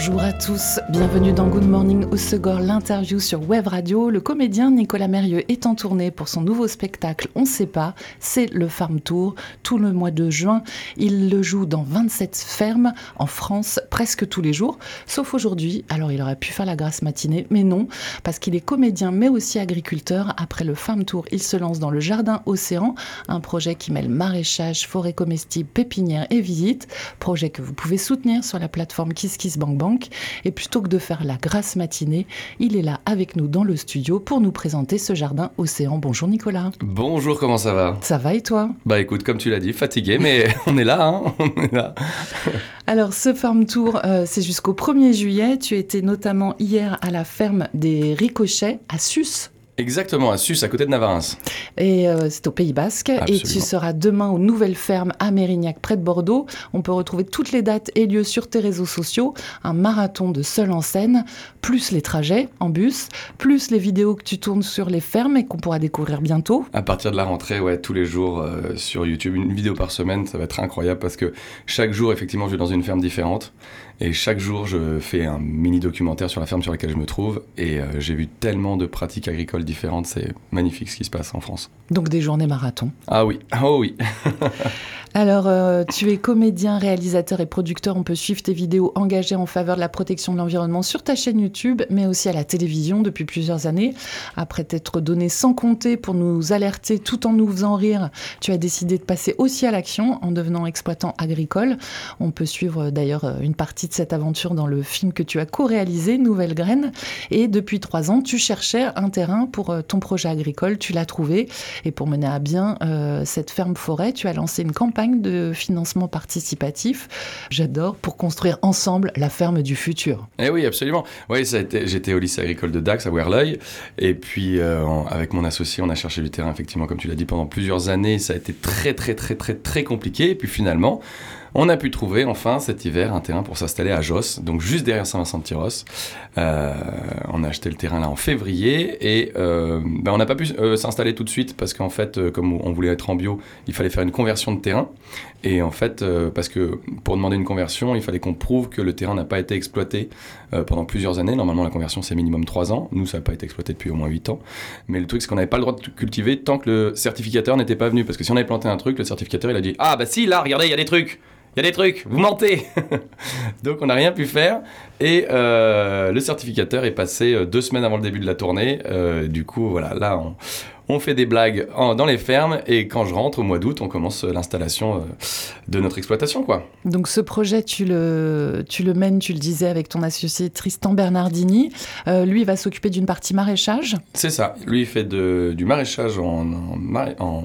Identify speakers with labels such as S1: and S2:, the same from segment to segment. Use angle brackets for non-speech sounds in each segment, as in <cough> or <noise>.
S1: Bonjour à tous, bienvenue dans Good Morning au Segor, l'interview sur Web Radio. Le comédien Nicolas Mérieux est en tournée pour son nouveau spectacle On sait pas, c'est le Farm Tour. Tout le mois de juin, il le joue dans 27 fermes en France presque tous les jours, sauf aujourd'hui. Alors il aurait pu faire la grasse matinée, mais non, parce qu'il est comédien mais aussi agriculteur. Après le Farm Tour, il se lance dans le Jardin Océan, un projet qui mêle maraîchage, forêt comestible, pépinière et visite. Projet que vous pouvez soutenir sur la plateforme KissKiss Et plutôt que de faire la grasse matinée, il est là avec nous dans le studio pour nous présenter ce jardin océan. Bonjour Nicolas.
S2: Bonjour, comment ça va?
S1: Ça va et toi?
S2: Bah écoute, comme tu l'as dit, fatigué, mais <laughs> on est là, hein on est là.
S1: Alors ce Farm Tour, euh, c'est jusqu'au 1er juillet. Tu étais notamment hier à la ferme des Ricochets à Sus.
S2: Exactement, à Sus, à côté de Navarins.
S1: Et euh, c'est au Pays Basque. Et tu seras demain aux nouvelles fermes à Mérignac, près de Bordeaux. On peut retrouver toutes les dates et lieux sur tes réseaux sociaux. Un marathon de seul en scène, plus les trajets en bus, plus les vidéos que tu tournes sur les fermes et qu'on pourra découvrir bientôt.
S2: À partir de la rentrée, ouais, tous les jours euh, sur YouTube, une vidéo par semaine, ça va être incroyable parce que chaque jour, effectivement, je vais dans une ferme différente. Et chaque jour, je fais un mini documentaire sur la ferme sur laquelle je me trouve. Et euh, j'ai vu tellement de pratiques agricoles différentes. C'est magnifique ce qui se passe en France.
S1: Donc des journées marathon.
S2: Ah oui, <laughs> oh oui. <laughs>
S1: Alors, euh, tu es comédien, réalisateur et producteur. On peut suivre tes vidéos engagées en faveur de la protection de l'environnement sur ta chaîne YouTube, mais aussi à la télévision depuis plusieurs années. Après t'être donné sans compter pour nous alerter tout en nous faisant rire, tu as décidé de passer aussi à l'action en devenant exploitant agricole. On peut suivre euh, d'ailleurs une partie de cette aventure dans le film que tu as co-réalisé, Nouvelle Graine. Et depuis trois ans, tu cherchais un terrain pour euh, ton projet agricole. Tu l'as trouvé. Et pour mener à bien euh, cette ferme forêt, tu as lancé une campagne de financement participatif. J'adore pour construire ensemble la ferme du futur.
S2: Eh oui, absolument. Oui, j'étais au lycée agricole de Dax à Werleuil. Et puis, euh, avec mon associé, on a cherché du terrain, effectivement, comme tu l'as dit, pendant plusieurs années. Ça a été très, très, très, très, très compliqué. Et puis finalement, on a pu trouver, enfin, cet hiver, un terrain pour s'installer à Josse, donc juste derrière Saint-Vincent-de-Tyros. Euh, on a acheté le terrain là en février. Et euh, ben, on n'a pas pu euh, s'installer tout de suite parce qu'en fait, comme on voulait être en bio, il fallait faire une conversion de terrain. Et en fait, parce que pour demander une conversion, il fallait qu'on prouve que le terrain n'a pas été exploité pendant plusieurs années. Normalement, la conversion, c'est minimum 3 ans. Nous, ça n'a pas été exploité depuis au moins 8 ans. Mais le truc, c'est qu'on n'avait pas le droit de cultiver tant que le certificateur n'était pas venu. Parce que si on avait planté un truc, le certificateur, il a dit Ah, bah si, là, regardez, il y a des trucs. Il y a des trucs, vous mentez <laughs> Donc on n'a rien pu faire. Et euh, le certificateur est passé euh, deux semaines avant le début de la tournée. Euh, du coup, voilà, là, on, on fait des blagues en- dans les fermes. Et quand je rentre au mois d'août, on commence l'installation de notre exploitation, quoi.
S1: Donc ce projet, tu le, tu le mènes, tu le disais, avec ton associé Tristan Bernardini. Euh, lui, il va s'occuper d'une partie maraîchage.
S2: C'est ça. Lui, il fait de- du maraîchage en, en en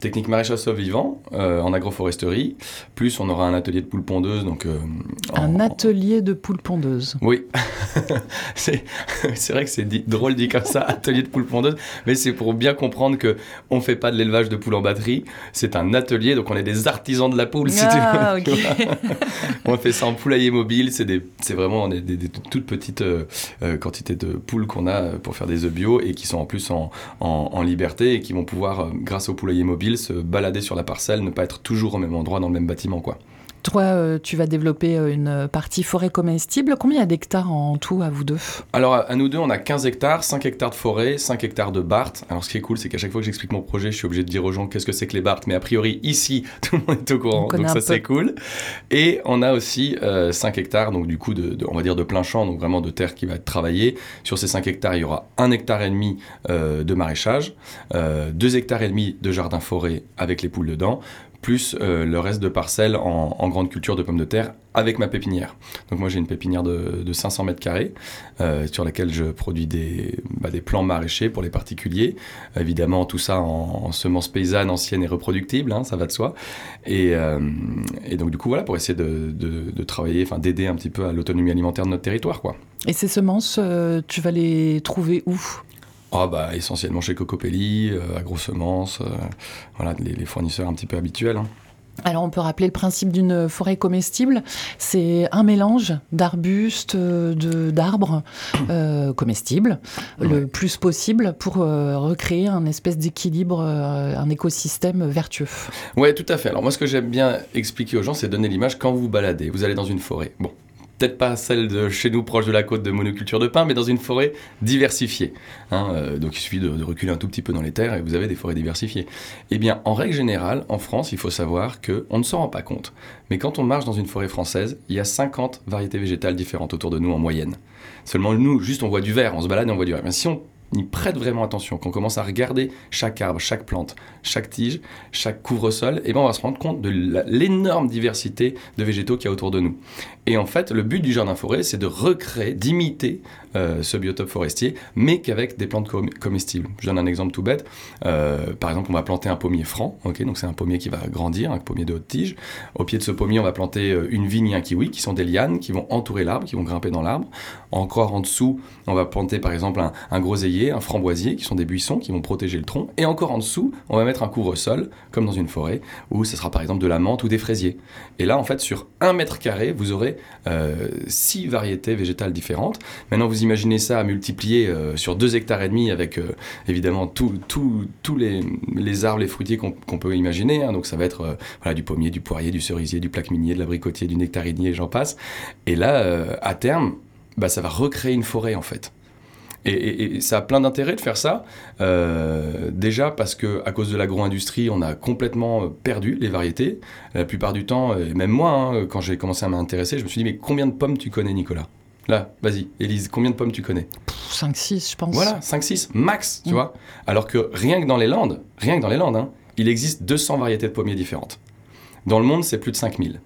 S2: technique maraîchage sauve vivant, euh, en agroforesterie. Plus, on aura un atelier de poules pondeuses. Donc, euh, en-
S1: Un atelier de poules pondeuses.
S2: Oui, <laughs> c'est vrai que c'est drôle dit comme ça, atelier de poules pondeuses, mais c'est pour bien comprendre que on fait pas de l'élevage de poules en batterie, c'est un atelier, donc on est des artisans de la poule, si
S1: Ah,
S2: tu veux.
S1: ok.
S2: Tu vois. <laughs> on fait ça en poulailler mobile, c'est des- c'est vraiment des, des- des toutes petites euh, quantités de poules qu'on a pour faire des œufs bio et qui sont en plus en, en- en liberté et qui vont pouvoir, grâce au poulailler mobile, se balader sur la parcelle, ne pas être toujours au même endroit dans le même bâtiment, quoi.
S1: Toi, euh, tu vas développer euh, une partie forêt comestible. Combien d'hectares en tout à vous deux?
S2: Alors, à nous deux, on a 15 hectares, 5 hectares de forêt, 5 hectares de barthes. Alors, ce qui est cool, c'est qu'à chaque fois que j'explique mon projet, je suis obligé de dire aux gens qu'est-ce que c'est que les barthes. Mais a priori, ici, <laughs> tout le monde est au courant. Donc, ça, c'est cool. Et on a aussi euh, 5 hectares, donc du coup, de, de- on va dire de plein champ, donc vraiment de terre qui va être travaillée. Sur ces 5 hectares, il y aura 1 hectare et demi euh, de maraîchage, 2 hectares et demi de jardin forêt avec les poules dedans, plus euh, le reste de parcelles en, grande culture de pommes de terre avec ma pépinière. Donc moi j'ai une pépinière de, de 500 mètres carrés euh, sur laquelle je produis des, bah, des plants maraîchers pour les particuliers. Évidemment tout ça en, en semences paysannes anciennes et reproductibles, hein, ça va de soi. Et, euh, et donc du coup voilà pour essayer de, de- travailler, enfin d'aider un petit peu à l'autonomie alimentaire de notre territoire quoi.
S1: Et ces semences, tu vas les trouver où?
S2: Ah bah essentiellement chez Cocopelli, euh, AgroSemences, euh, voilà les, les fournisseurs un petit peu habituels. hein.
S1: Alors on peut rappeler le principe d'une forêt comestible, c'est un mélange d'arbustes, d'arbres euh, comestibles, le plus possible pour euh, recréer un espèce d'équilibre, euh, un écosystème vertueux.
S2: Oui, tout à fait. Alors moi ce que j'aime bien expliquer aux gens, c'est donner l'image quand vous vous baladez, vous allez dans une forêt. Bon, peut-être pas celle de chez nous proche de la côte de monoculture de pin, mais dans une forêt diversifiée. Hein, euh, donc il suffit de, reculer un tout petit peu dans les terres et vous avez des forêts diversifiées. Eh bien, en règle générale, en France, il faut savoir qu'on ne s'en rend pas compte. Mais quand on marche dans une forêt française, il y a 50 variétés végétales différentes autour de nous en moyenne. Seulement nous, juste on voit du vert, on se balade et on voit du vert. Mais si on y prête vraiment attention, qu'on commence à regarder chaque arbre, chaque plante, chaque tige, chaque couvre-sol, et ben on va se rendre compte de l'énorme diversité de végétaux qu'il y a autour de nous. Et en fait, le but du jardin forêt, c'est de recréer, d'imiter euh, ce biotope forestier, mais qu'avec des plantes comestibles. Je donne un exemple tout bête. Euh, par exemple, on va planter un pommier franc, ok, donc c'est un pommier qui va grandir, un pommier de haute tige. Au pied de ce pommier, on va planter euh, une vigne et un kiwi, qui sont des lianes qui vont entourer l'arbre, qui vont grimper dans l'arbre. Encore en dessous, on va planter par exemple un, un groseillier, un framboisier, qui sont des buissons qui vont protéger le tronc. Et encore en dessous, on va mettre un couvre-sol, comme dans une forêt, où ce sera par exemple de la menthe ou des fraisiers. Et là, en fait, sur un mètre carré, vous aurez six variétés végétales différentes. Maintenant, vous imaginez ça multiplié euh, sur 2 hectares et demi avec euh, évidemment tous les, arbres, les fruitiers qu'on peut imaginer. Hein. donc ça va être euh, voilà, du pommier, du poirier, du cerisier, du plaque minier, de l'abricotier, du nectarinier, j'en passe. Et là, à terme, bah, ça va recréer une forêt en fait. Et, ça a plein d'intérêt de faire ça. déjà parce que à cause de l'agro-industrie, on a complètement perdu les variétés. La plupart du temps, et même moi, hein, quand j'ai commencé à m'intéresser, je me suis dit mais combien de pommes tu connais, Nicolas? Là, vas-y, Élise, combien de pommes tu connais?
S1: 5-6, je pense.
S2: Voilà, 5-6, max, tu mm. vois. Alors que rien que dans les Landes, rien que dans les Landes, hein, il existe 200 variétés de pommiers différentes. Dans le monde, c'est plus de 5000.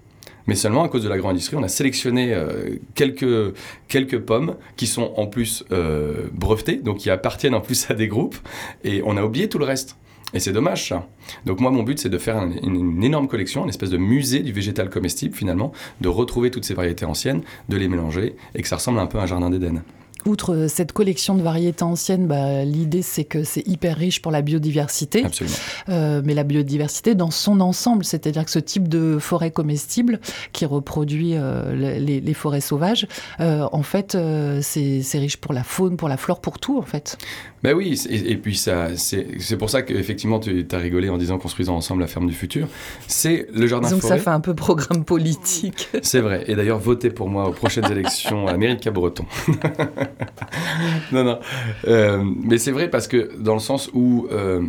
S2: Mais seulement à cause de l'agro-industrie, on a sélectionné euh, quelques, quelques pommes qui sont en plus euh, brevetées, donc qui appartiennent en plus à des groupes, et on a oublié tout le reste. Et c'est dommage ça. Donc moi mon but c'est de faire une, énorme collection, une espèce de musée du végétal comestible finalement, de retrouver toutes ces variétés anciennes, de les mélanger et que ça ressemble un peu à un jardin d'Éden.
S1: Outre cette collection de variétés anciennes, bah, l'idée c'est que c'est hyper riche pour la biodiversité.
S2: Absolument.
S1: Euh, mais la biodiversité dans son ensemble, c'est-à-dire que ce type de forêt comestible qui reproduit euh, les, forêts sauvages, euh, en fait, c'est riche pour la faune, pour la flore, pour tout en fait.
S2: Ben oui, et, puis ça, c'est pour ça qu'effectivement tu as rigolé en disant construisons ensemble la ferme du futur. C'est le jardin
S1: Donc
S2: forêt.
S1: ça fait un peu programme politique. <laughs>
S2: C'est vrai. Et d'ailleurs, votez pour moi aux prochaines élections à la mairie de Cabreton. <laughs> non, non. Euh, mais c'est vrai parce que dans le sens où euh,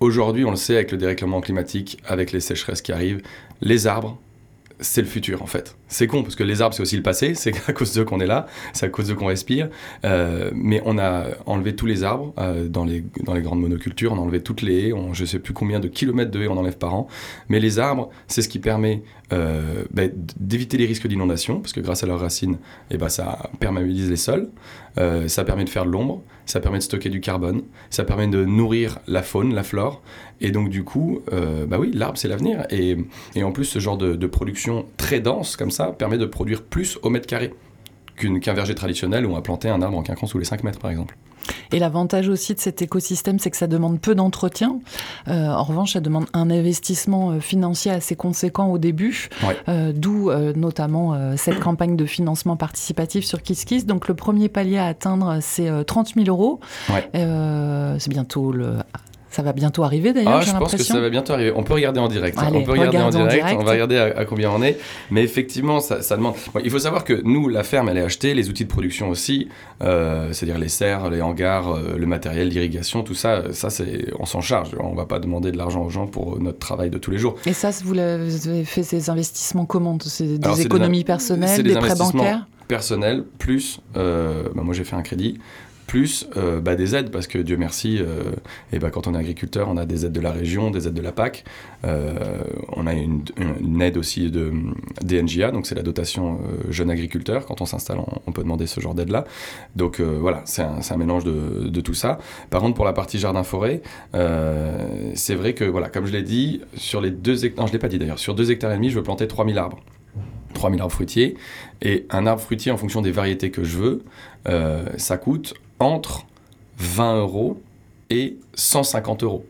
S2: aujourd'hui, on le sait avec le dérèglement climatique, avec les sécheresses qui arrivent, les arbres c'est le futur en fait. C'est con parce que les arbres c'est aussi le passé, c'est <laughs> à cause d'eux qu'on est là, c'est à cause d'eux qu'on respire. Euh, mais on a enlevé tous les arbres euh, dans, les, dans les grandes monocultures, on a enlevé toutes les haies, on, je sais plus combien de kilomètres de haies on enlève par an. Mais les arbres, c'est ce qui permet euh, ben, d'éviter les risques d'inondation parce que grâce à leurs racines, eh ben, ça perméabilise les sols, ça permet de faire de l'ombre, ça permet de stocker du carbone, ça permet de nourrir la faune, la flore. Et donc du coup, bah oui, l'arbre c'est l'avenir. Et, en plus, ce genre de, production très dense comme ça permet de produire plus au mètre carré qu'un verger traditionnel où on va planter un arbre en quinquant sous les 5 mètres par exemple.
S1: Et l'avantage aussi de cet écosystème, c'est que ça demande peu d'entretien. Euh, en revanche, ça demande un investissement euh, financier assez conséquent au début, euh, d'où notamment cette campagne de financement participatif sur KissKiss. Donc le premier palier à atteindre, c'est 30 000 euros. c'est bientôt le ça va bientôt arriver d'ailleurs,
S2: ah, Je pense que ça va bientôt arriver. On peut regarder en direct. on peut regarder en direct, On va regarder à, combien on est. Mais effectivement, ça, demande. il faut savoir que nous, la ferme, elle est achetée, les outils de production aussi, euh, c'est-à-dire les serres, les hangars, euh, le matériel d'irrigation, tout ça, ça c'est, on s'en charge. On va pas demander de l'argent aux gens pour notre travail de tous les jours.
S1: Et ça, vous avez fait ces investissements comment? C'est des économies personnelles, des, prêts bancaires?
S2: personnels, plus, euh, bah, moi j'ai fait un crédit, plus euh, bah, des aides, parce que Dieu merci, euh, et bah, quand on est agriculteur, on a des aides de la région, des aides de la PAC, euh, on a une, aide aussi de DNJA, donc c'est la dotation jeune agriculteur, quand on s'installe, on, peut demander ce genre d'aide-là. Donc voilà, c'est un, mélange de, tout ça. Par contre, pour la partie jardin-forêt, c'est vrai que, voilà, comme je l'ai dit, sur les deux hectares, non je l'ai pas dit d'ailleurs, sur deux hectares et demi, je veux planter 3000 arbres. 3000 arbres fruitiers. Et un arbre fruitier, en fonction des variétés que je veux, ça coûte entre 20 euros et 150 euros.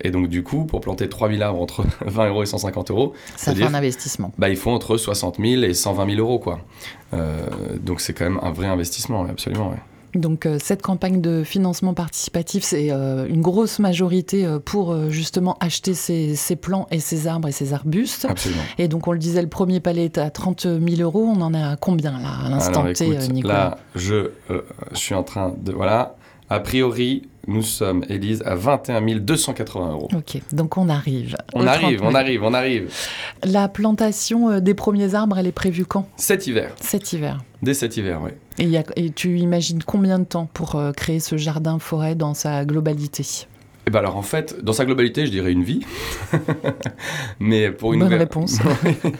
S2: Et donc, du coup, pour planter 3000 arbres entre <laughs> 20 euros et 150 euros,
S1: ça fait un investissement.
S2: Bah, il faut entre 60 000 et 120 000 euros. Quoi. Euh, donc, c'est quand même un vrai investissement, absolument.
S1: Donc euh, cette campagne de financement participatif, c'est euh, une grosse majorité euh, pour justement acheter ces, plants et ces arbres et ces arbustes.
S2: Absolument.
S1: Et donc on le disait, le premier palais est à 30 000 euros. On en est à combien là, à l'instant T, Nicolas?
S2: Là, je, je suis en train de... Voilà, a priori, nous sommes, Élise, à 21 280 euros.
S1: Ok, donc on arrive.
S2: On arrive, on arrive, on arrive.
S1: La plantation des premiers arbres, elle est prévue quand?
S2: Cet hiver.
S1: Cet hiver.
S2: Dès cet hiver, oui.
S1: Et, tu imagines combien de temps pour euh, créer ce jardin-forêt dans sa globalité?
S2: Eh ben alors en fait, dans sa globalité, je dirais une vie. <laughs> mais pour une
S1: bonne réponse.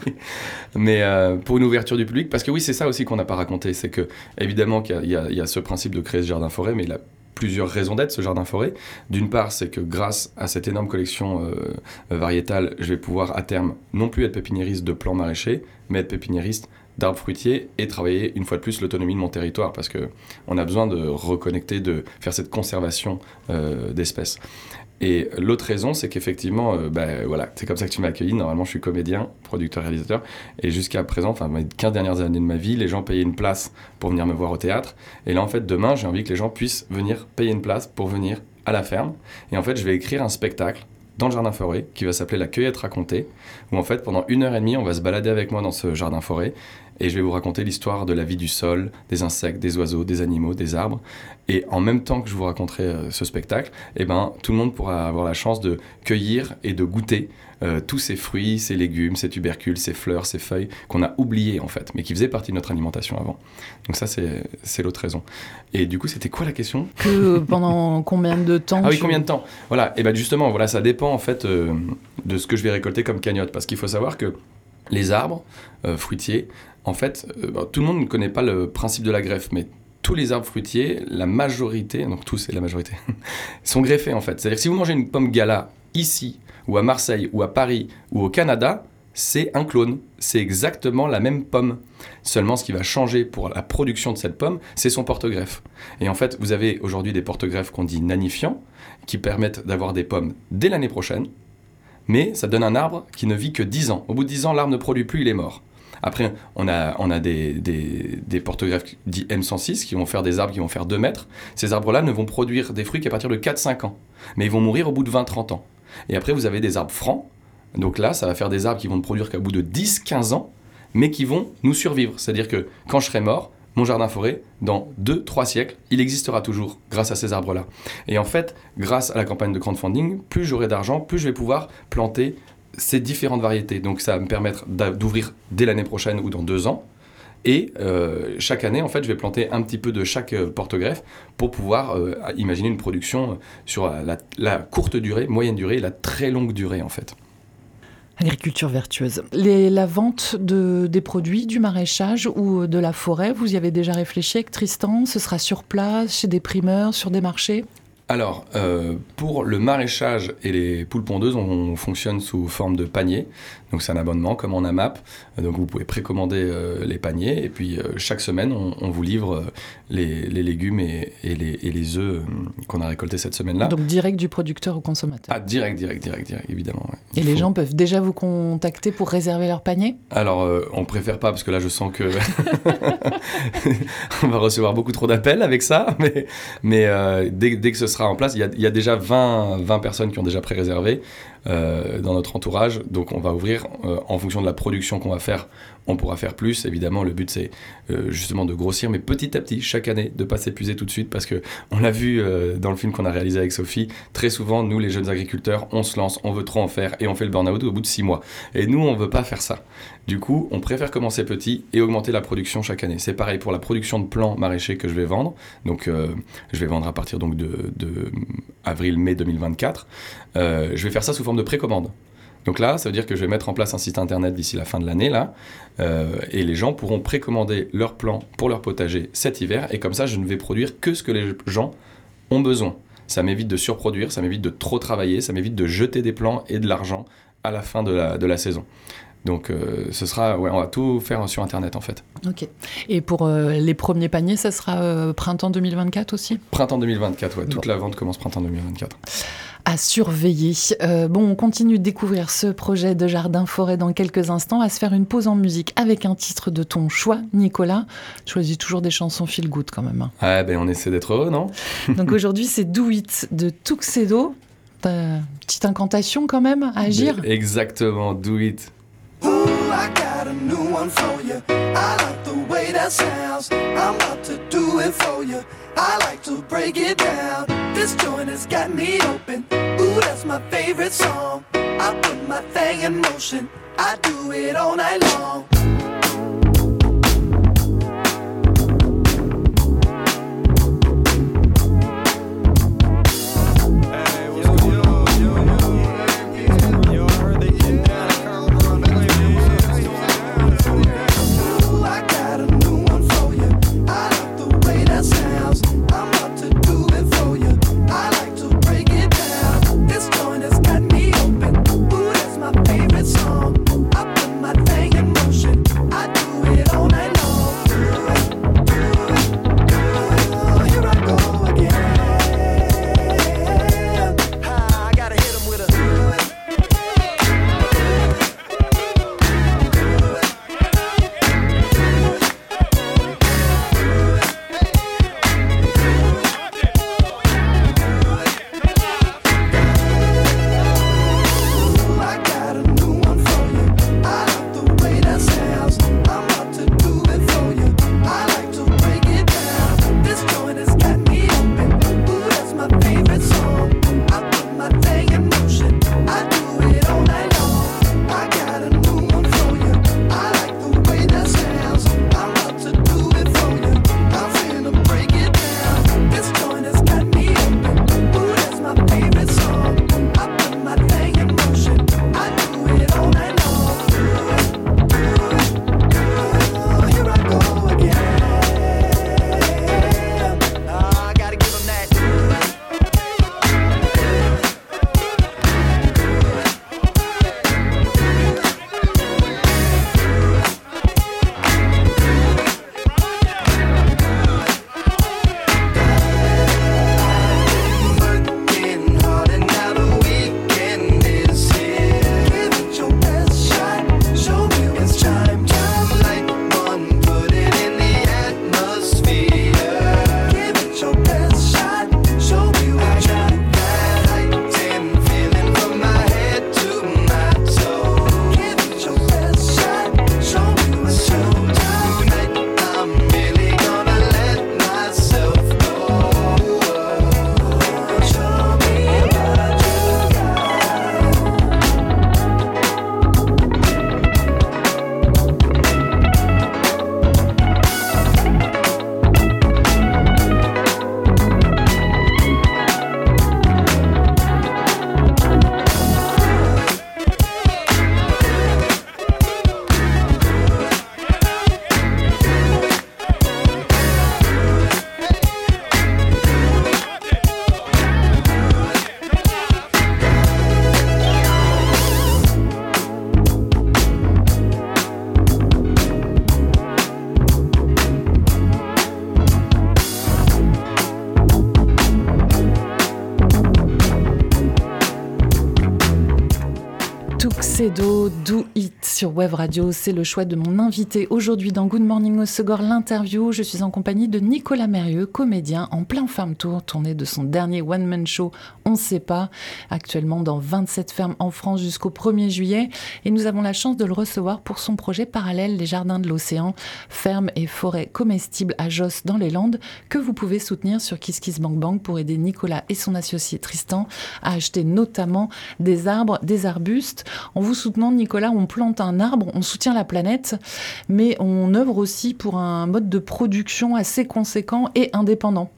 S1: <laughs>
S2: mais euh, pour une ouverture du public, parce que oui, c'est ça aussi qu'on n'a pas raconté, c'est que évidemment qu'il y, a ce principe de créer ce jardin forêt, mais il a plusieurs raisons d'être ce jardin forêt. D'une part, c'est que grâce à cette énorme collection euh, variétale, je vais pouvoir à terme non plus être pépiniériste de plants maraîchers, mais être pépiniériste d'arbres fruitiers et travailler une fois de plus l'autonomie de mon territoire parce que on a besoin de reconnecter, de faire cette conservation euh, d'espèces. Et l'autre raison, c'est qu'effectivement, euh, bah, voilà, c'est comme ça que tu m'as accueilli. Normalement, je suis comédien, producteur, réalisateur. Et jusqu'à présent, enfin, les 15 dernières années de ma vie, les gens payaient une place pour venir me voir au théâtre. Et là, en fait, demain, j'ai envie que les gens puissent venir payer une place pour venir à la ferme. Et en fait, je vais écrire un spectacle dans le jardin forêt qui va s'appeler La cueillette racontée, où en fait pendant une heure et demie on va se balader avec moi dans ce jardin forêt et je vais vous raconter l'histoire de la vie du sol, des insectes, des oiseaux, des animaux, des arbres. Et en même temps que je vous raconterai euh, ce spectacle, eh ben, tout le monde pourra avoir la chance de cueillir et de goûter euh, tous ces fruits, ces légumes, ces tubercules, ces fleurs, ces feuilles qu'on a oubliés en fait, mais qui faisaient partie de notre alimentation avant. Donc ça, c'est l'autre raison. Et du coup, c'était quoi la question?
S1: Que pendant <laughs> combien de temps
S2: Ah oui, combien de temps? Voilà. Et bien justement, voilà, ça dépend en fait euh, de ce que je vais récolter comme cagnotte, parce qu'il faut savoir que les arbres fruitiers, en fait, euh, bah, tout le monde ne connaît pas le principe de la greffe, mais tous les arbres fruitiers, la majorité, donc tous et la majorité, <laughs> sont greffés en fait. C'est-à-dire que si vous mangez une pomme gala ici, ou à Marseille, ou à Paris, ou au Canada, c'est un clone. C'est exactement la même pomme. Seulement, ce qui va changer pour la production de cette pomme, c'est son porte-greffe. Et en fait, vous avez aujourd'hui des porte-greffes qu'on dit nanifiants, qui permettent d'avoir des pommes dès l'année prochaine, mais ça donne un arbre qui ne vit que 10 ans. Au bout de 10 ans, l'arbre ne produit plus, il est mort. Après, on a, des, des, porte-greffes dits M106 qui vont faire des arbres qui vont faire 2 mètres. Ces arbres-là ne vont produire des fruits qu'à partir de 4-5 ans. Mais ils vont mourir au bout de 20-30 ans. Et après, vous avez des arbres francs. Donc là, ça va faire des arbres qui vont ne produire qu'au bout de 10-15 ans, mais qui vont nous survivre. C'est-à-dire que quand je serai mort, mon jardin forêt, dans 2-3 siècles, il existera toujours grâce à ces arbres-là. Et en fait, grâce à la campagne de crowdfunding, plus j'aurai d'argent, plus je vais pouvoir planter ces différentes variétés. Donc ça va me permettre d'ouvrir dès l'année prochaine ou dans deux ans. Et euh, chaque année, en fait, je vais planter un petit peu de chaque euh, porte-greffe pour pouvoir euh, imaginer une production sur la, courte durée, moyenne durée et la très longue durée, en fait.
S1: Agriculture vertueuse. la vente de, des produits, du maraîchage ou de la forêt, vous y avez déjà réfléchi avec Tristan? Ce sera sur place, chez des primeurs, sur des marchés?
S2: Alors, euh, pour le maraîchage et les poules pondeuses, on, fonctionne sous forme de panier. Donc, c'est un abonnement comme en AMAP. Donc, vous pouvez précommander euh, les paniers. Et puis, euh, chaque semaine, on, vous livre les, légumes et, les, et les œufs qu'on a récoltés cette semaine-là.
S1: Donc, direct du producteur au consommateur
S2: Ah, direct, direct, direct, direct évidemment.
S1: Et les gens peuvent déjà vous contacter pour réserver leur panier
S2: Alors, on préfère pas parce que là, je sens que <laughs> on va recevoir beaucoup trop d'appels avec ça. Mais, mais dès, dès que ce sera en place. Il y a, déjà 20, 20 personnes qui ont déjà pré-réservé euh, dans notre entourage. Donc on va ouvrir euh, en fonction de la production qu'on va faire on pourra faire plus. Évidemment, le but c'est euh, justement de grossir, mais petit à petit, chaque année, de pas s'épuiser tout de suite, parce que on l'a vu euh, dans le film qu'on a réalisé avec Sophie. Très souvent, nous, les jeunes agriculteurs, on se lance, on veut trop en faire, et on fait le burn-out au bout de six mois. Et nous, on veut pas faire ça. Du coup, on préfère commencer petit et augmenter la production chaque année. C'est pareil pour la production de plants maraîchers que je vais vendre. Donc, euh, je vais vendre à partir donc de avril-mai 2024. je vais faire ça sous forme de précommande. Donc là, ça veut dire que je vais mettre en place un site internet d'ici la fin de l'année, là, euh, et les gens pourront précommander leurs plants pour leur potager cet hiver, et comme ça, je ne vais produire que ce que les gens ont besoin. Ça m'évite de surproduire, ça m'évite de trop travailler, ça m'évite de jeter des plants et de l'argent à la fin de la saison.
S1: Donc ce sera, ouais, on va tout faire sur Internet en fait.
S2: Ok. Et pour les premiers paniers, ça sera printemps 2024 aussi?
S1: Printemps 2024, ouais. Toute la vente commence printemps 2024
S2: à surveiller. Euh, bon, on continue de découvrir ce projet de jardin-forêt dans quelques instants, à se faire une pause en musique avec un titre de ton choix, Nicolas. Choisis toujours des chansons feel good quand même. Hein.
S1: Ah ben on essaie d'être heureux, non? <laughs>
S2: Donc aujourd'hui c'est Do It de Tuxedo. Petite incantation quand même à agir?
S1: Exactement, Do It. Ooh, I got a new one for you. I like the way that sounds. I'm about to do it for you. I like to break it down. This joint has got me open. Ooh, that's my favorite song. I put my thing in motion. I do it all night long. Do It sur Web Radio. C'est le choix de mon invité aujourd'hui dans Good Morning au Segor, l'interview. Je suis en compagnie de Nicolas Mérieux, comédien en plein farm tour, tourné de son dernier one-man show On sait pas, actuellement dans 27 fermes en France jusqu'au 1er juillet. Et nous avons la chance de le recevoir pour son projet parallèle Les Jardins de l'Océan, fermes et forêts comestibles à Josse dans les Landes, que vous pouvez soutenir sur KissKissBankBank pour aider Nicolas et son associé Tristan à acheter notamment des arbres, des arbustes. En vous soutenant, Nicolas, on plante un arbre, on soutient la planète, mais on œuvre aussi pour un mode de production assez conséquent et indépendant.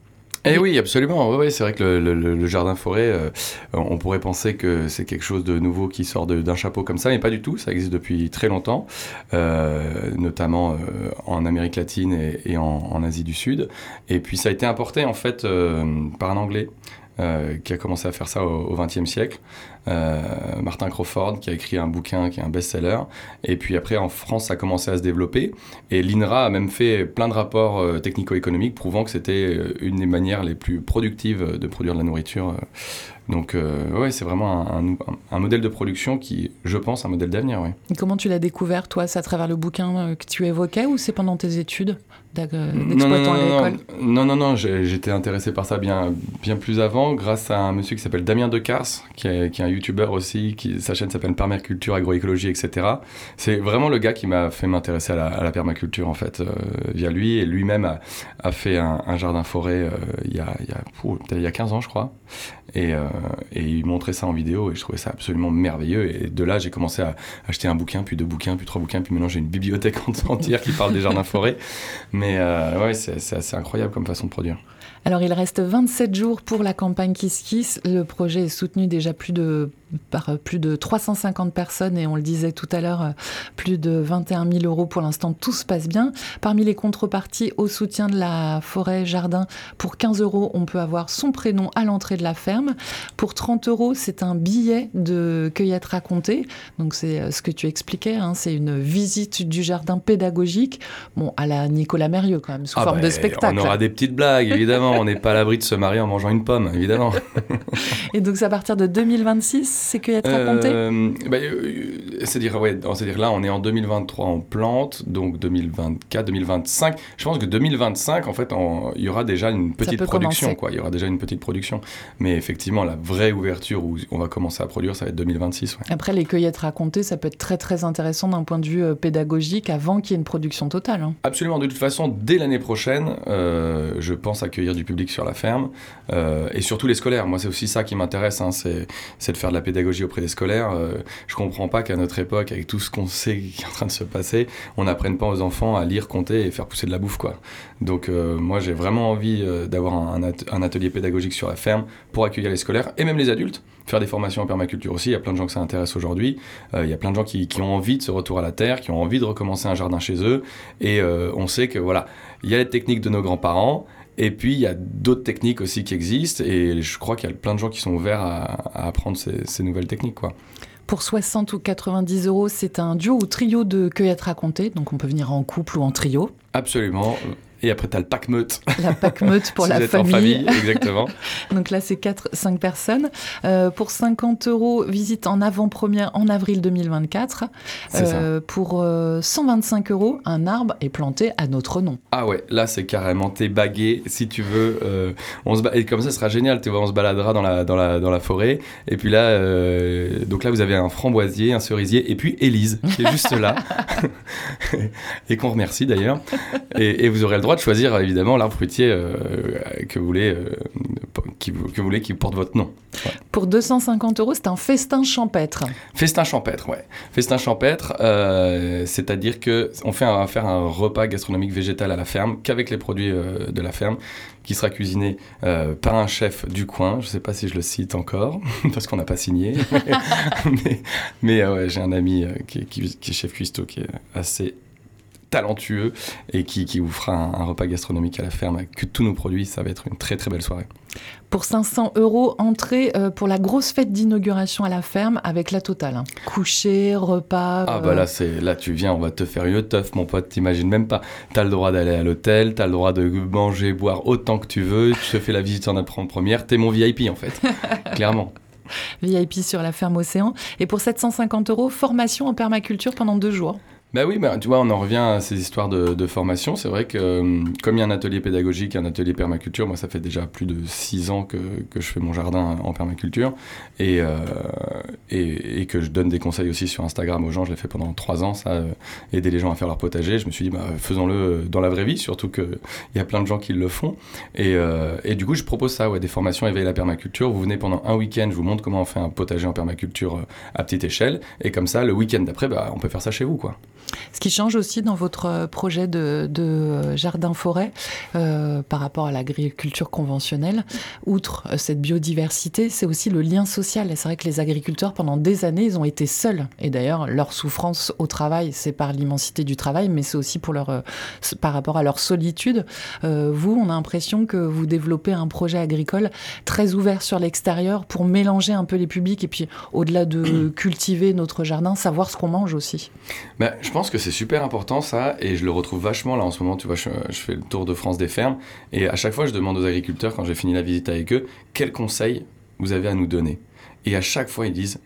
S1: Eh oui, absolument. Oui, c'est vrai que le, jardin-forêt, euh, on pourrait penser que c'est quelque chose de nouveau qui sort d'un chapeau comme ça, mais pas du tout. Ça existe depuis très longtemps, euh, notamment euh, en Amérique latine et, en, Asie du Sud. Et puis ça a été importé en fait par un Anglais. Qui a commencé à faire ça au XXe siècle.
S2: Martin Crawford, qui a écrit un bouquin qui est un best-seller. Et puis après, en France, ça a commencé à se développer. Et l'INRA a même fait plein de rapports technico-économiques prouvant que c'était une des manières les plus productives de produire de la nourriture donc, euh, ouais, c'est vraiment un, modèle de production qui, je pense, un modèle d'avenir. Ouais.
S1: comment tu l'as découvert, toi C'est à travers le bouquin euh, que tu évoquais ou c'est pendant tes études?
S2: D'exploitant à l'école Non, non, non, j'étais intéressé par ça bien, bien plus avant, grâce à un monsieur qui s'appelle Damien Decars, qui est, qui est un youtubeur aussi, qui, sa chaîne s'appelle Permaculture, Agroécologie, etc. C'est vraiment le gars qui m'a fait m'intéresser à, la, permaculture, en fait, euh, via lui. Et lui-même a, a, fait un, jardin-forêt il, y a, il, y a, il y a 15 ans, je crois. Et, euh, et, il montrait ça en vidéo et je trouvais ça absolument merveilleux. Et de là, j'ai commencé à acheter un bouquin, puis deux bouquins, puis trois bouquins, puis maintenant j'ai une bibliothèque <laughs> entière qui parle des jardins forêts. Mais euh, ouais, c'est assez incroyable comme façon de produire.
S1: Alors il reste 27 jours pour la campagne Kiss Kiss. Le projet est soutenu déjà plus de par euh, plus de 350 personnes et on le disait tout à l'heure, euh, plus de 21 000 euros pour l'instant, tout se passe bien. Parmi les contreparties au soutien de la forêt jardin, pour 15 euros, on peut avoir son prénom à l'entrée de la ferme. Pour 30 euros, c'est un billet de cueillette racontée. Donc c'est euh, ce que tu expliquais, hein, c'est une visite du jardin pédagogique, bon, à la Nicolas Mérieux quand même, sous ah forme de bah, spectacle.
S2: On aura des petites blagues, évidemment. On n'est pas à l'abri de se marier en mangeant une pomme, évidemment. <laughs>
S1: et donc c'est à partir de 2026 c'est cueillette racontée euh,
S2: bah, euh, C'est-à-dire, ouais, c'est-à-dire là, on est en 2023 en plante, donc 2024, 2025. Je pense que 2025, en fait, il y aura déjà une petite production, quoi. Il y aura déjà une petite production. Mais effectivement, la vraie ouverture où on va commencer à produire, ça va être 2026.
S1: Après, les cueillettes racontées, ça peut être très très intéressant d'un point de vue euh, pédagogique avant qu'il y ait une production totale. Hein.
S2: Absolument. De toute façon, dès l'année prochaine, je pense accueillir du public sur la ferme et surtout les scolaires. Moi, c'est aussi ça qui m'intéresse, hein, c'est de faire de la pédagogie auprès des scolaires. Euh, je comprends pas qu'à notre époque, avec tout ce qu'on sait <laughs> qui est en train de se passer, on n'apprenne pas aux enfants à lire, compter et faire pousser de la bouffe, quoi. Donc euh, moi, j'ai vraiment envie euh, d'avoir un, atelier pédagogique sur la ferme pour accueillir les scolaires et même les adultes. Faire des formations en permaculture aussi. Il y a plein de gens que ça intéresse aujourd'hui. il y a plein de gens qui, qui, ont envie de ce retour à la terre, qui ont envie de recommencer un jardin chez eux. Et on sait que voilà, il y a les techniques de nos grands-parents. Et puis, il y a d'autres techniques aussi qui existent. Et je crois qu'il y a plein de gens qui sont ouverts à, apprendre ces, nouvelles techniques. Quoi.
S1: Pour 60 ou 90 euros, c'est un duo ou trio de cueillettes racontées. Donc, on peut venir en couple ou en trio.
S2: Absolument. Et après, tu as le pack meute.
S1: La pack meute pour <laughs> la famille. En famille.
S2: Exactement. <laughs>
S1: Donc là, c'est 4-5 personnes. Euh, pour 50 euros, visite en avant-première en avril 2024. Euh, pour 125 euh, euros, un arbre est planté à notre nom.
S2: Ah ouais, là, c'est carrément tes bagués, si tu veux. Euh, on se Et comme ça, ce sera génial. Tu vois, on se baladera dans la, dans la, dans la forêt. Et puis là, donc là, vous avez un framboisier, un cerisier, et puis Élise, qui est juste là. <laughs> et qu'on remercie d'ailleurs. Et, et vous aurez le droit de choisir évidemment l'arbre fruitier euh, que, vous voulez, euh, qui, que vous voulez qui porte votre nom.
S1: Pour 250 euros, c'est un festin champêtre.
S2: Festin champêtre, ouais. Festin champêtre, euh, c'est-à-dire que on fait un, faire un repas gastronomique végétal à la ferme qu'avec les produits de la ferme, qui sera cuisiné par un chef du coin. Je ne sais pas si je le cite encore <laughs> parce qu'on n'a pas signé, <laughs> mais, ouais, j'ai un ami qui, qui, qui est chef cuistot qui est assez talentueux et qui, qui vous fera un, repas gastronomique à la ferme avec que tous nos produits. Ça va être une très très belle soirée.
S1: Pour 500 euros, entrée euh, pour la grosse fête d'inauguration à la ferme avec la totale. Hein. Coucher, repas.
S2: Ah bah là, c'est là tu viens, on va te faire une teuf, mon pote, t'imagines même pas. T'as le droit d'aller à l'hôtel, t'as le droit de manger, boire autant que tu veux, tu te fais la visite en après-première, t'es mon VIP en fait, <laughs> clairement.
S1: VIP sur la ferme Océan. Et pour 750 euros, formation en permaculture pendant deux jours.
S2: Bah oui, bah, tu vois, on en revient à ces histoires de, formation. C'est vrai que euh, comme il y a un atelier pédagogique, un atelier permaculture, moi ça fait déjà plus de six ans que, que je fais mon jardin en permaculture et, euh, et, que je donne des conseils aussi sur Instagram aux gens. Je l'ai fait pendant trois ans, ça, euh, aider les gens à faire leur potager. Je me suis dit, bah, faisons-le dans la vraie vie, surtout qu'il y a plein de gens qui le font. Et, et du coup, je propose ça, ouais, des formations éveiller la permaculture. Vous venez pendant un week-end, je vous montre comment on fait un potager en permaculture à petite échelle. Et comme ça, le week-end d'après, bah, on peut faire ça chez vous, quoi.
S1: Ce qui change aussi dans votre euh, projet de, de jardin-forêt euh, par rapport à l'agriculture conventionnelle, outre euh, cette biodiversité, c'est aussi le lien social. C'est vrai que les agriculteurs, pendant des années, ils ont été seuls. Et d'ailleurs, leur souffrance au travail, c'est par l'immensité du travail, mais c'est aussi pour leur, par rapport à leur solitude. vous, on a l'impression que vous développez un projet agricole très ouvert sur l'extérieur pour mélanger un peu les publics et puis, au-delà de cultiver notre jardin, savoir ce qu'on mange aussi.
S2: Ben, pense que c'est super important ça, et je le retrouve vachement là en ce moment. Tu vois, je, fais le tour de France des fermes, et à chaque fois, je demande aux agriculteurs, quand j'ai fini la visite avec eux, quels conseils vous avez à nous donner. Et à chaque fois, ils disent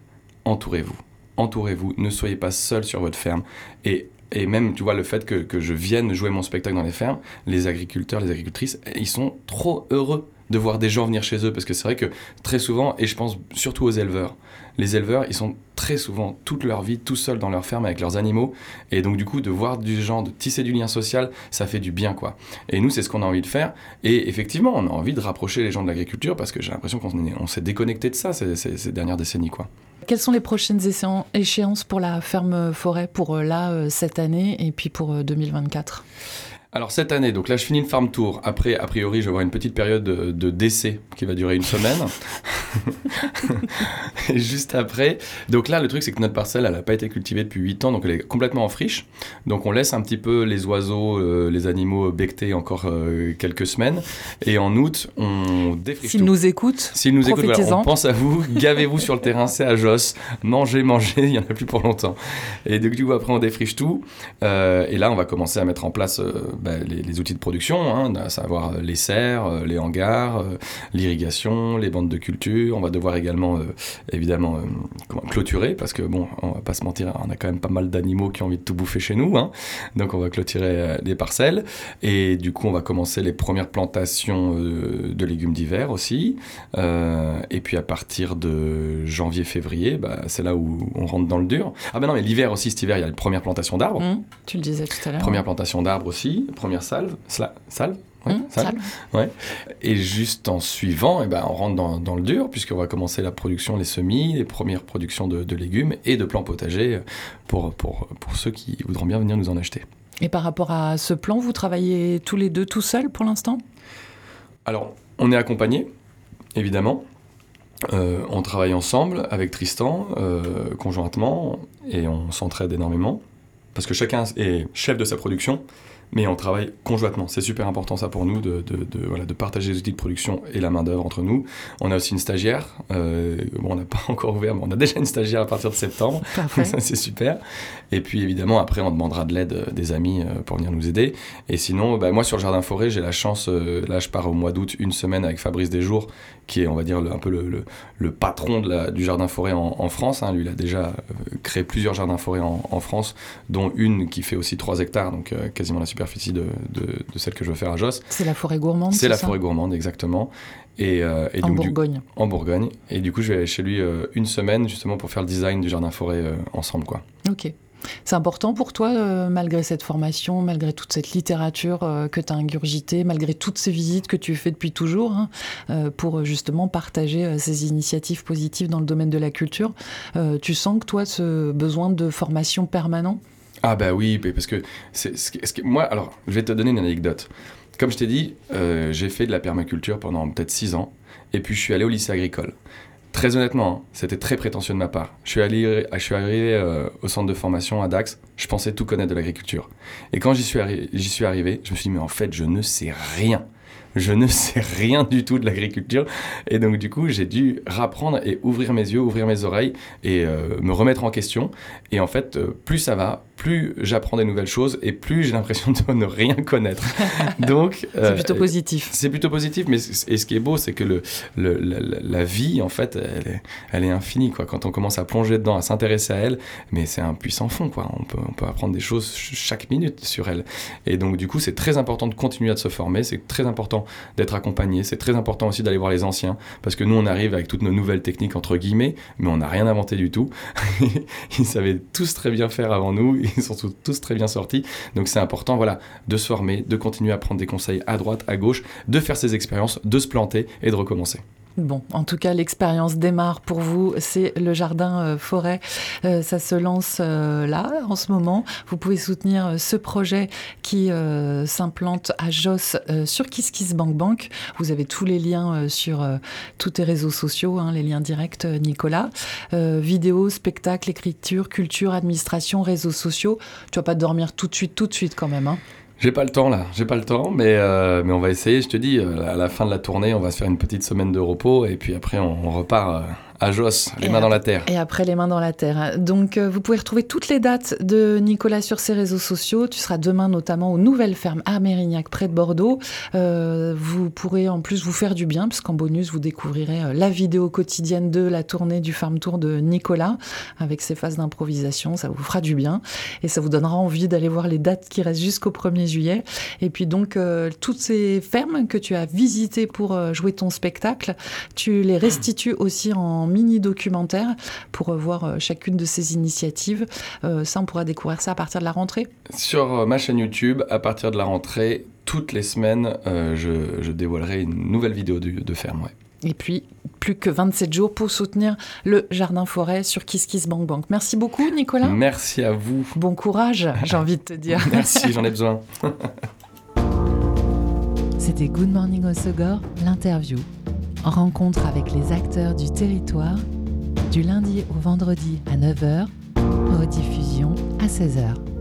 S2: entourez-vous, entourez-vous, ne soyez pas seul sur votre ferme. Et et même, tu vois, le fait que, que, je vienne jouer mon spectacle dans les fermes, les agriculteurs, les agricultrices, ils sont trop heureux de voir des gens venir chez eux. Parce que c'est vrai que très souvent, et je pense surtout aux éleveurs, les éleveurs, ils sont très souvent toute leur vie tout seuls dans leur ferme avec leurs animaux. Et donc, du coup, de voir du genre, de tisser du lien social, ça fait du bien, quoi. Et nous, c'est ce qu'on a envie de faire. Et effectivement, on a envie de rapprocher les gens de l'agriculture parce que j'ai l'impression qu'on on s'est déconnecté de ça ces, ces, dernières décennies, quoi.
S1: Quelles sont les prochaines échéances pour la ferme forêt pour euh, là, euh, cette année, et puis pour 2024 euh,
S2: alors cette année, donc là je finis le farm tour. Après, a priori, je vais avoir une petite période de, de décès qui va durer une semaine. <laughs> et juste après, donc là le truc c'est que notre parcelle, elle n'a pas été cultivée depuis 8 ans, donc elle est complètement en friche. Donc on laisse un petit peu les oiseaux, euh, les animaux becter encore euh, quelques semaines. Et en août, on défriche
S1: S'ils nous écoutent,
S2: S'ils nous écoutent, on pense à vous, gavez-vous sur le terrain, c'est à Joss, mangez, mangez, il n'y en a plus pour longtemps. Et donc du coup après on défriche tout. Euh, et là on va commencer à mettre en place bah, les, outils de production, hein, à savoir euh, les serres, euh, les hangars, euh, l'irrigation, les bandes de culture. On va devoir également, évidemment, clôturer, parce que, bon, on va pas se mentir, on a quand même pas mal d'animaux qui ont envie de tout bouffer chez nous. Hein. donc on va clôturer les parcelles. Et du coup, on va commencer les premières plantations de légumes d'hiver aussi. et puis à partir de janvier-février, bah, c'est là où on rentre dans le dur. Ah ben non, mais l'hiver aussi, cet hiver, il y a les premières plantations d'arbres. Mmh,
S1: tu le disais tout à l'heure.
S2: Première plantation d'arbres aussi première salve, salve, mmh, salve, Ouais. Et juste en suivant, et eh ben, on rentre dans, dans le dur, puisqu'on va commencer la production, les semis, les premières productions de, légumes et de plants potagers pour, pour, pour, ceux qui voudront bien venir nous en acheter.
S1: Et par rapport à ce plan, vous travaillez tous les deux tout seuls pour l'instant?
S2: Alors, on est accompagnés, évidemment. Euh, on travaille ensemble avec Tristan, euh, conjointement, et on s'entraide énormément. Parce que chacun est chef de sa production mais on travaille conjointement. C'est super important ça pour nous de, voilà, de partager les outils de production et la main-d'œuvre entre nous. On a aussi une stagiaire. Euh, bon, on n'a pas <laughs> encore ouvert, mais on a déjà une stagiaire à partir de septembre. ça, <laughs> c'est super. Et puis évidemment, après, on demandera de l'aide euh, des amis euh, pour venir nous aider. Et sinon, bah, moi sur le jardin forêt, j'ai la chance, là je pars au mois d'août, une semaine avec Fabrice Desjours, qui est, on va dire, un peu le, le, patron de la, du jardin forêt en, France. Hein. Lui, il a déjà créé plusieurs jardins forêts en, en, France, dont une qui fait aussi 3 hectares, donc quasiment la superficie de, de, celle que je veux faire à Josse.
S1: C'est la forêt gourmande
S2: C'est la forêt gourmande, exactement.
S1: Et, euh, en Bourgogne.
S2: en Bourgogne. Et du coup, je vais aller chez lui euh, une semaine justement pour faire le design du jardin forêt euh, ensemble. Quoi.
S1: Ok. C'est important pour toi, malgré cette formation, malgré toute cette littérature que tu as ingurgitée, malgré toutes ces visites que tu fais depuis toujours, hein, pour justement partager ces initiatives positives dans le domaine de la culture. tu sens que toi, ce besoin de formation permanent
S2: ah bah oui, parce que, c'est, ce moi, alors, je vais te donner une anecdote. Comme je t'ai dit, euh, j'ai fait de la permaculture pendant peut-être 6 ans, et puis je suis allé au lycée agricole. Très honnêtement, hein, c'était très prétentieux de ma part. Je suis, allé, je suis arrivé euh, au centre de formation à Dax, je pensais tout connaître de l'agriculture. Et quand j'y suis, suis arrivé, je me suis dit, mais en fait, je ne sais rien je ne sais rien du tout de l'agriculture. Et donc, du coup, j'ai dû rapprendre et ouvrir mes yeux, ouvrir mes oreilles et euh, me remettre en question. Et en fait, plus ça va, plus j'apprends des nouvelles choses et plus j'ai l'impression de ne rien connaître. <laughs>
S1: Donc, c'est plutôt euh, positif.
S2: C'est plutôt positif, mais et ce qui est beau, c'est que le, la, vie, en fait, elle est, elle est infinie. Quoi. Quand on commence à plonger dedans, à s'intéresser à elle, mais c'est un puissant fond. Quoi. On, peut, on peut apprendre des choses chaque minute sur elle. Et donc, du coup, c'est très important de continuer à se former. C'est très important d'être accompagné. C'est très important aussi d'aller voir les anciens, parce que nous, on arrive avec toutes nos nouvelles techniques, entre guillemets, mais on n'a rien inventé du tout. <laughs> ils savaient tous très bien faire avant nous, <laughs> ils sont tous très bien sortis. Donc c'est important, voilà, de se former, de continuer à prendre des conseils à droite, à gauche, de faire ses expériences, de se planter et de recommencer.
S1: Bon, en tout cas, l'expérience démarre pour vous. C'est le jardin euh, forêt. Euh, ça se lance euh, là, en ce moment. Vous pouvez soutenir ce projet qui s'implante à Joss sur KissKissBankBank. Vous avez tous les liens sur tous les réseaux sociaux, hein, les liens directs, Nicolas. vidéo, spectacle, écriture, culture, administration, réseaux sociaux. Tu vas pas dormir tout de suite, tout de suite quand même. Hein.
S2: J'ai pas le temps là, j'ai pas le temps, mais, mais on va essayer. Je te dis, à la fin de la tournée, on va se faire une petite semaine de repos et puis après on, repart à Joss, les mains dans la terre.
S1: Et après, les mains dans la terre. Donc, euh, vous pouvez retrouver toutes les dates de Nicolas sur ses réseaux sociaux. Tu seras demain notamment aux Nouvelles Fermes à Mérignac, près de Bordeaux. Euh, vous pourrez en plus vous faire du bien, puisqu'en bonus, vous découvrirez euh, la vidéo quotidienne de la tournée du Farm Tour de Nicolas, avec ses phases d'improvisation. Ça vous fera du bien. Et ça vous donnera envie d'aller voir les dates qui restent jusqu'au 1er juillet. Et puis donc, toutes ces fermes que tu as visitées pour jouer ton spectacle, tu les restitues aussi en mini documentaire pour voir euh, chacune de ces initiatives. Euh, ça, on pourra découvrir ça à partir de la rentrée
S2: Sur euh, ma chaîne YouTube, à partir de la rentrée, toutes les semaines, je, dévoilerai une nouvelle vidéo de, ferme.
S1: Et puis, plus que 27 jours pour soutenir le jardin forêt sur KissKissBankBank. Bank. Merci beaucoup, Nicolas.
S2: Merci à vous.
S1: Bon courage, j'ai envie de te dire. <laughs>
S2: Merci, j'en ai besoin.
S1: C'était Good Morning Osogor, l'interview rencontre avec les acteurs du territoire du lundi au vendredi à 9h, rediffusion à 16h.